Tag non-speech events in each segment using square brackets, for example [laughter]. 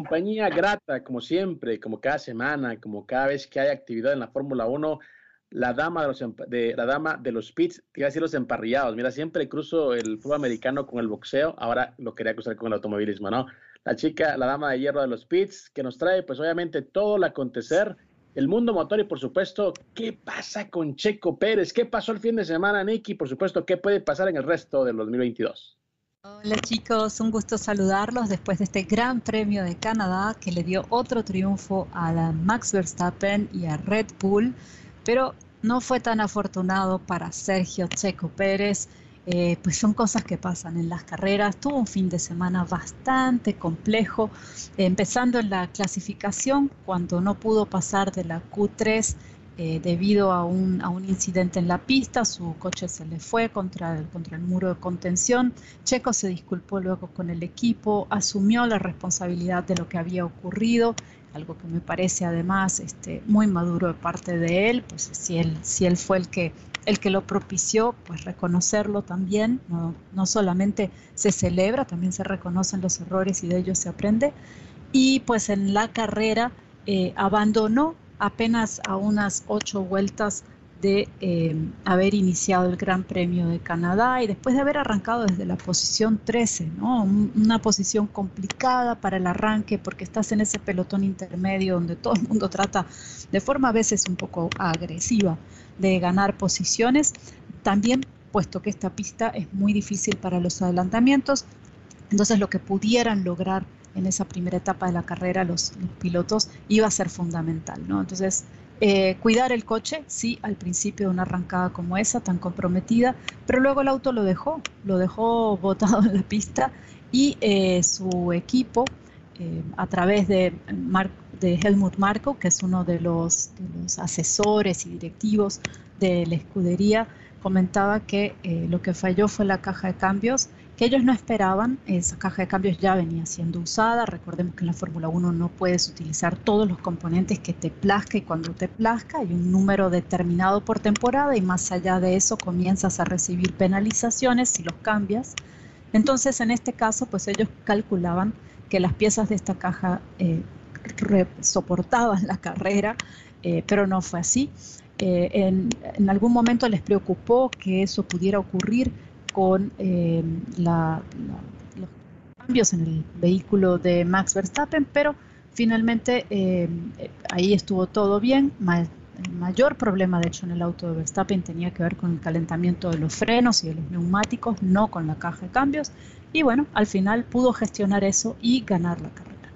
Compañía grata, como siempre, como cada semana, como cada vez que hay actividad en la Fórmula 1, la dama de los, pits, te iba a decir los emparrillados. Mira, siempre cruzo el fútbol americano con el boxeo, ahora lo quería cruzar con el automovilismo, ¿no? La chica, la dama de hierro de los pits, que nos trae, pues obviamente, todo el acontecer, el mundo motor y, por supuesto, qué pasa con Checo Pérez, qué pasó el fin de semana, Nicky, por supuesto, qué puede pasar en el resto del 2022. Hola chicos, un gusto saludarlos después de este Gran Premio de Canadá que le dio otro triunfo a Max Verstappen y a Red Bull, pero no fue tan afortunado para Sergio Checo Pérez. Eh, pues son cosas que pasan en las carreras. Tuvo un fin de semana bastante complejo, empezando en la clasificación cuando no pudo pasar de la Q3 eh, debido a un, a un, incidente en la pista, su coche se le fue contra el, contra el muro de contención. Checo se disculpó luego con el equipo, asumió la responsabilidad de lo que había ocurrido, algo que me parece además este, muy maduro de parte de él, pues si él, si él fue el que, el que lo propició, pues reconocerlo también, no, no solamente se celebra, también se reconocen los errores y de ellos se aprende. Y pues en la carrera eh, abandonó apenas a unas ocho vueltas de eh, haber iniciado el Gran Premio de Canadá y después de haber arrancado desde la posición 13, ¿no? una posición complicada para el arranque porque estás en ese pelotón intermedio donde todo el mundo trata de forma a veces un poco agresiva de ganar posiciones. También, puesto que esta pista es muy difícil para los adelantamientos, entonces lo que pudieran lograr en esa primera etapa de la carrera los, pilotos iba a ser fundamental, ¿no? Entonces, eh, cuidar el coche, sí, al principio de una arrancada como esa, tan comprometida, pero luego el auto lo dejó, lo dejó [laughs] botado en la pista y eh, su equipo, eh, a través de, Helmut Marko, que es uno de los, de los asesores y directivos de la escudería, comentaba que lo que falló fue la caja de cambios que ellos no esperaban. Esa caja de cambios ya venía siendo usada. Recordemos que en la Fórmula 1 no puedes utilizar todos los componentes que te plazca y cuando te plazca. Hay un número determinado por temporada y más allá de eso comienzas a recibir penalizaciones si los cambias. Entonces, en este caso, pues ellos calculaban que las piezas de esta caja eh, soportaban la carrera, eh, pero no fue así. Eh, en, en, algún momento les preocupó que eso pudiera ocurrir con eh, los cambios en el vehículo de Max Verstappen, pero finalmente eh, ahí estuvo todo bien. el mayor problema, de hecho, en el auto de Verstappen tenía que ver con el calentamiento de los frenos y de los neumáticos, no con la caja de cambios. Y bueno, al final pudo gestionar eso y ganar la carrera.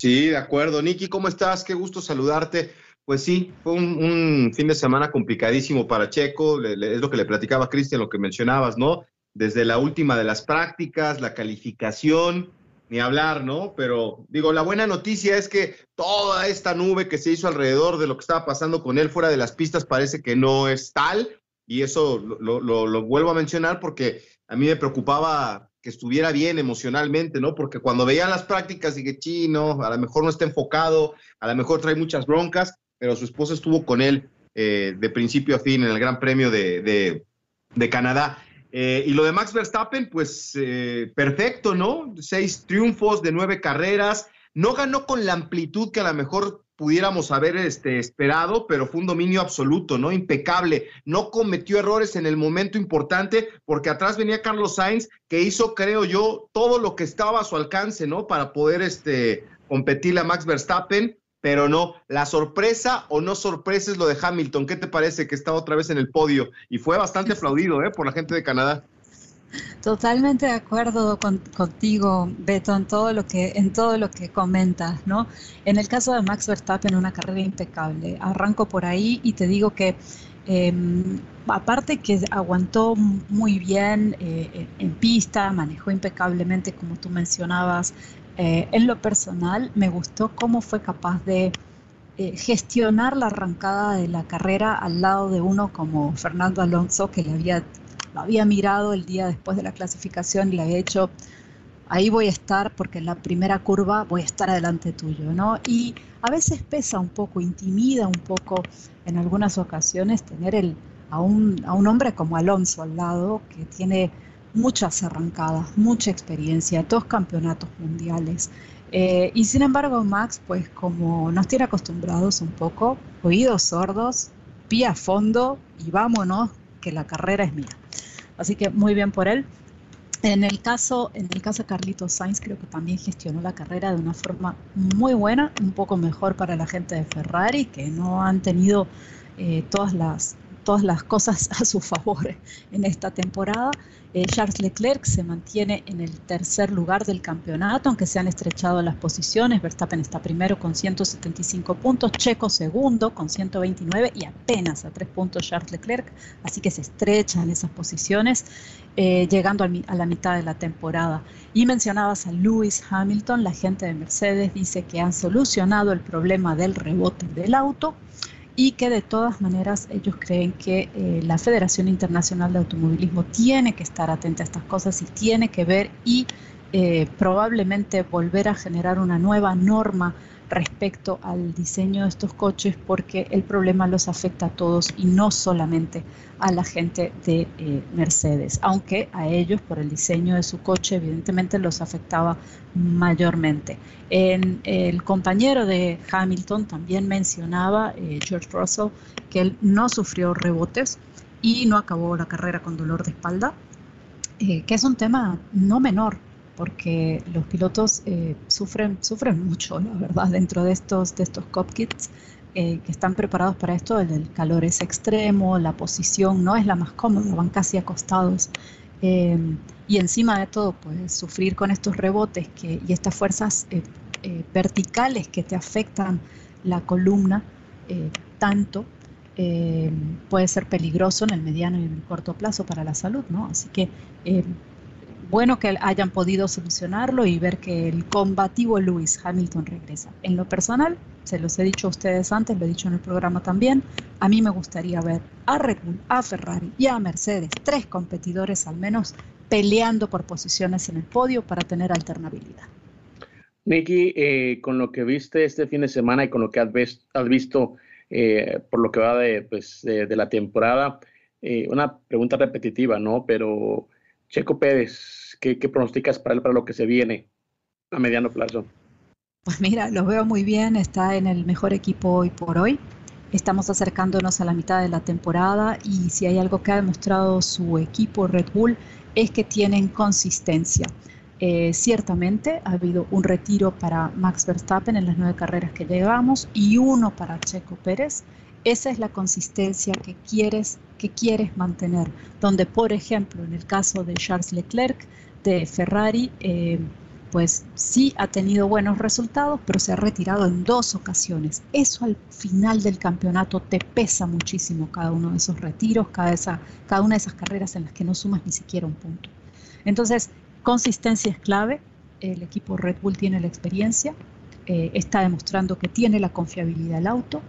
Sí, de acuerdo. Nicky, ¿cómo estás? Qué gusto saludarte. Pues sí, fue un, fin de semana complicadísimo para Checo, es lo que le platicaba Cristian, lo que mencionabas, ¿no? Desde la última de las prácticas, la calificación, ni hablar, ¿no? Pero digo, la buena noticia es que toda esta nube que se hizo alrededor de lo que estaba pasando con él fuera de las pistas parece que no es tal, y eso lo, vuelvo a mencionar porque a mí me preocupaba que estuviera bien emocionalmente, ¿no? Porque cuando veía las prácticas dije, chino, a lo mejor no está enfocado, a lo mejor trae muchas broncas, pero su esposa estuvo con él eh, de principio a fin en el Gran Premio de, Canadá. Eh, y lo de Max Verstappen, pues eh, perfecto, ¿no? Seis triunfos de nueve carreras. No ganó con la amplitud que a lo mejor pudiéramos haber este, esperado, pero fue un dominio absoluto, ¿no? Impecable. No cometió errores en el momento importante, porque atrás venía Carlos Sainz, que hizo, creo yo, todo lo que estaba a su alcance, ¿no? Para poder este, competirle a Max Verstappen pero no, la sorpresa o no sorpresa es lo de Hamilton. ¿Qué te parece que está otra vez en el podio? Y fue bastante aplaudido ¿eh? por la gente de Canadá. Totalmente de acuerdo contigo, Beto, en todo lo que en todo lo que comentas, ¿no? En el caso de Max Verstappen, una carrera impecable. Arranco por ahí y te digo que em, aparte que aguantó muy bien eh, en pista, manejó impecablemente, como tú mencionabas, eh, en lo personal, me gustó cómo fue capaz de eh, gestionar la arrancada de la carrera al lado de uno como Fernando Alonso, que le había, lo había mirado el día después de la clasificación y le había hecho, ahí voy a estar porque en la primera curva voy a estar adelante tuyo, ¿no? Y a veces pesa un poco, intimida un poco en algunas ocasiones tener el, a, un, a un hombre como Alonso al lado, que tiene muchas arrancadas, mucha experiencia, dos campeonatos mundiales. Eh, y sin embargo, Max, pues como nos tiene acostumbrados un poco, oídos sordos, pie a fondo y vámonos, que la carrera es mía. Así que muy bien por él. En el caso, en el caso de Carlitos Sainz, creo que también gestionó la carrera de una forma muy buena, un poco mejor para la gente de Ferrari, que no han tenido eh, todas las todas las cosas [laughs] a su favor en esta temporada. Eh, Charles Leclerc se mantiene en el tercer lugar del campeonato, aunque se han estrechado las posiciones. Verstappen está primero con 175 puntos, Checo segundo con 129 y apenas a tres puntos Charles Leclerc, así que se estrechan esas posiciones, eh, llegando a la mitad de la temporada. Y mencionabas a Lewis Hamilton, la gente de Mercedes dice que han solucionado el problema del rebote del auto y que de todas maneras ellos creen que eh, la Federación Internacional de Automovilismo tiene que estar atenta a estas cosas y tiene que ver y eh, probablemente volver a generar una nueva norma respecto al diseño de estos coches porque el problema los afecta a todos y no solamente a la gente de eh, Mercedes, aunque a ellos por el diseño de su coche evidentemente los afectaba mayormente. En, el compañero de Hamilton también mencionaba, eh, George Russell, que él no sufrió rebotes y no acabó la carrera con dolor de espalda, eh, que es un tema no menor porque los pilotos eh, sufren, sufren [laughs] mucho, la verdad, dentro de estos, de estos cockpits eh, que están preparados para esto. El, calor es extremo, la posición no es la más cómoda, van casi acostados. Eh, y encima de todo, pues sufrir con estos rebotes que, y estas fuerzas verticales que te afectan la columna tanto, puede ser peligroso en el mediano y en el corto plazo para la salud, ¿no? Así que bueno que hayan podido solucionarlo y ver que el combativo Lewis Hamilton regresa. En lo personal, se los he dicho a ustedes antes, lo he dicho en el programa también, a mí me gustaría ver a Red Bull, a Ferrari y a Mercedes, tres competidores al menos, peleando por posiciones en el podio para tener alternabilidad. Nicky, eh, con lo que viste este fin de semana y con lo que has, visto eh, por lo que va de, pues, la temporada, eh, una pregunta repetitiva, ¿no? Pero Checo Pérez, ¿Qué, pronosticas para él para lo que se viene a mediano plazo? Pues mira, lo veo muy bien, está en el mejor equipo hoy por hoy. Estamos acercándonos a la mitad de la temporada y si hay algo que ha demostrado su equipo Red Bull es que tienen consistencia. Eh, ciertamente ha habido un retiro para Max Verstappen en las nueve carreras que llevamos y uno para Checo Pérez. Esa es la consistencia que quieres, que quieres mantener, donde por ejemplo en el caso de Charles Leclerc de Ferrari, eh, pues sí ha tenido buenos resultados, pero se ha retirado en dos ocasiones. Eso al final del campeonato te pesa muchísimo cada uno de esos retiros, cada, esa, cada una de esas carreras en las que no sumas ni siquiera un punto. Entonces, consistencia es clave. El equipo Red Bull tiene la experiencia, eh, está demostrando que tiene la confiabilidad del auto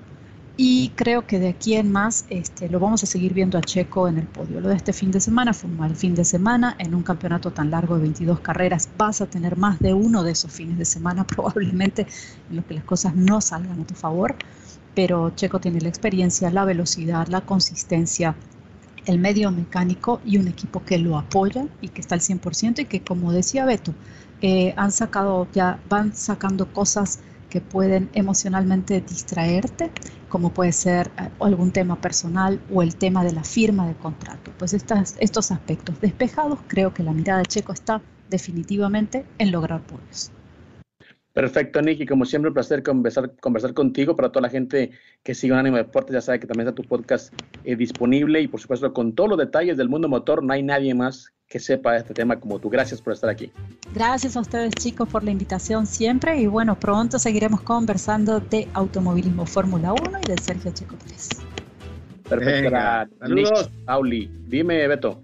y creo que de aquí en más este, lo vamos a seguir viendo a Checo en el podio. Lo de este fin de semana fue un mal fin de semana. En un campeonato tan largo de 22 carreras vas a tener más de uno de esos fines de semana [laughs] probablemente en los que las cosas no salgan a tu favor. Pero Checo tiene la experiencia, la velocidad, la consistencia, el medio mecánico y un equipo que lo apoya y que está al 100% y que como decía Beto, eh, han sacado ya, van sacando cosas que pueden emocionalmente distraerte, como puede ser eh, algún tema personal o el tema de la firma de contrato. Pues estos aspectos despejados, creo que la mirada de Checo está definitivamente en lograr podios. Perfecto, Nicky. Como siempre, un placer conversar, conversar contigo. Para toda la gente que sigue un ánimo de deporte, ya sabe que también está tu podcast eh, disponible y, por supuesto, con todos los detalles del mundo motor. No hay nadie más que sepa este tema como tú. Gracias por estar aquí. Gracias a ustedes chicos por la invitación siempre y bueno, pronto seguiremos conversando de automovilismo Fórmula 1 y de Sergio Checo Pérez. Perfecto. Saludos. Pauli, dime Beto.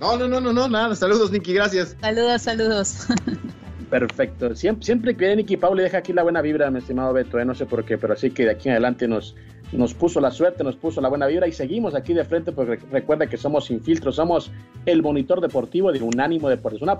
No, no, no, no, no, nada. Saludos, Nicky, gracias. Saludos, saludos. [laughs] Perfecto. Siempre, siempre que Nicky Paul le deja aquí la buena vibra, mi estimado Beto, ¿eh? no sé por qué, pero así que de aquí en adelante nos, nos puso la suerte, nos puso la buena vibra y seguimos aquí de frente porque recuerda que somos sin filtro, somos el monitor deportivo de Unánimo Deportes. Una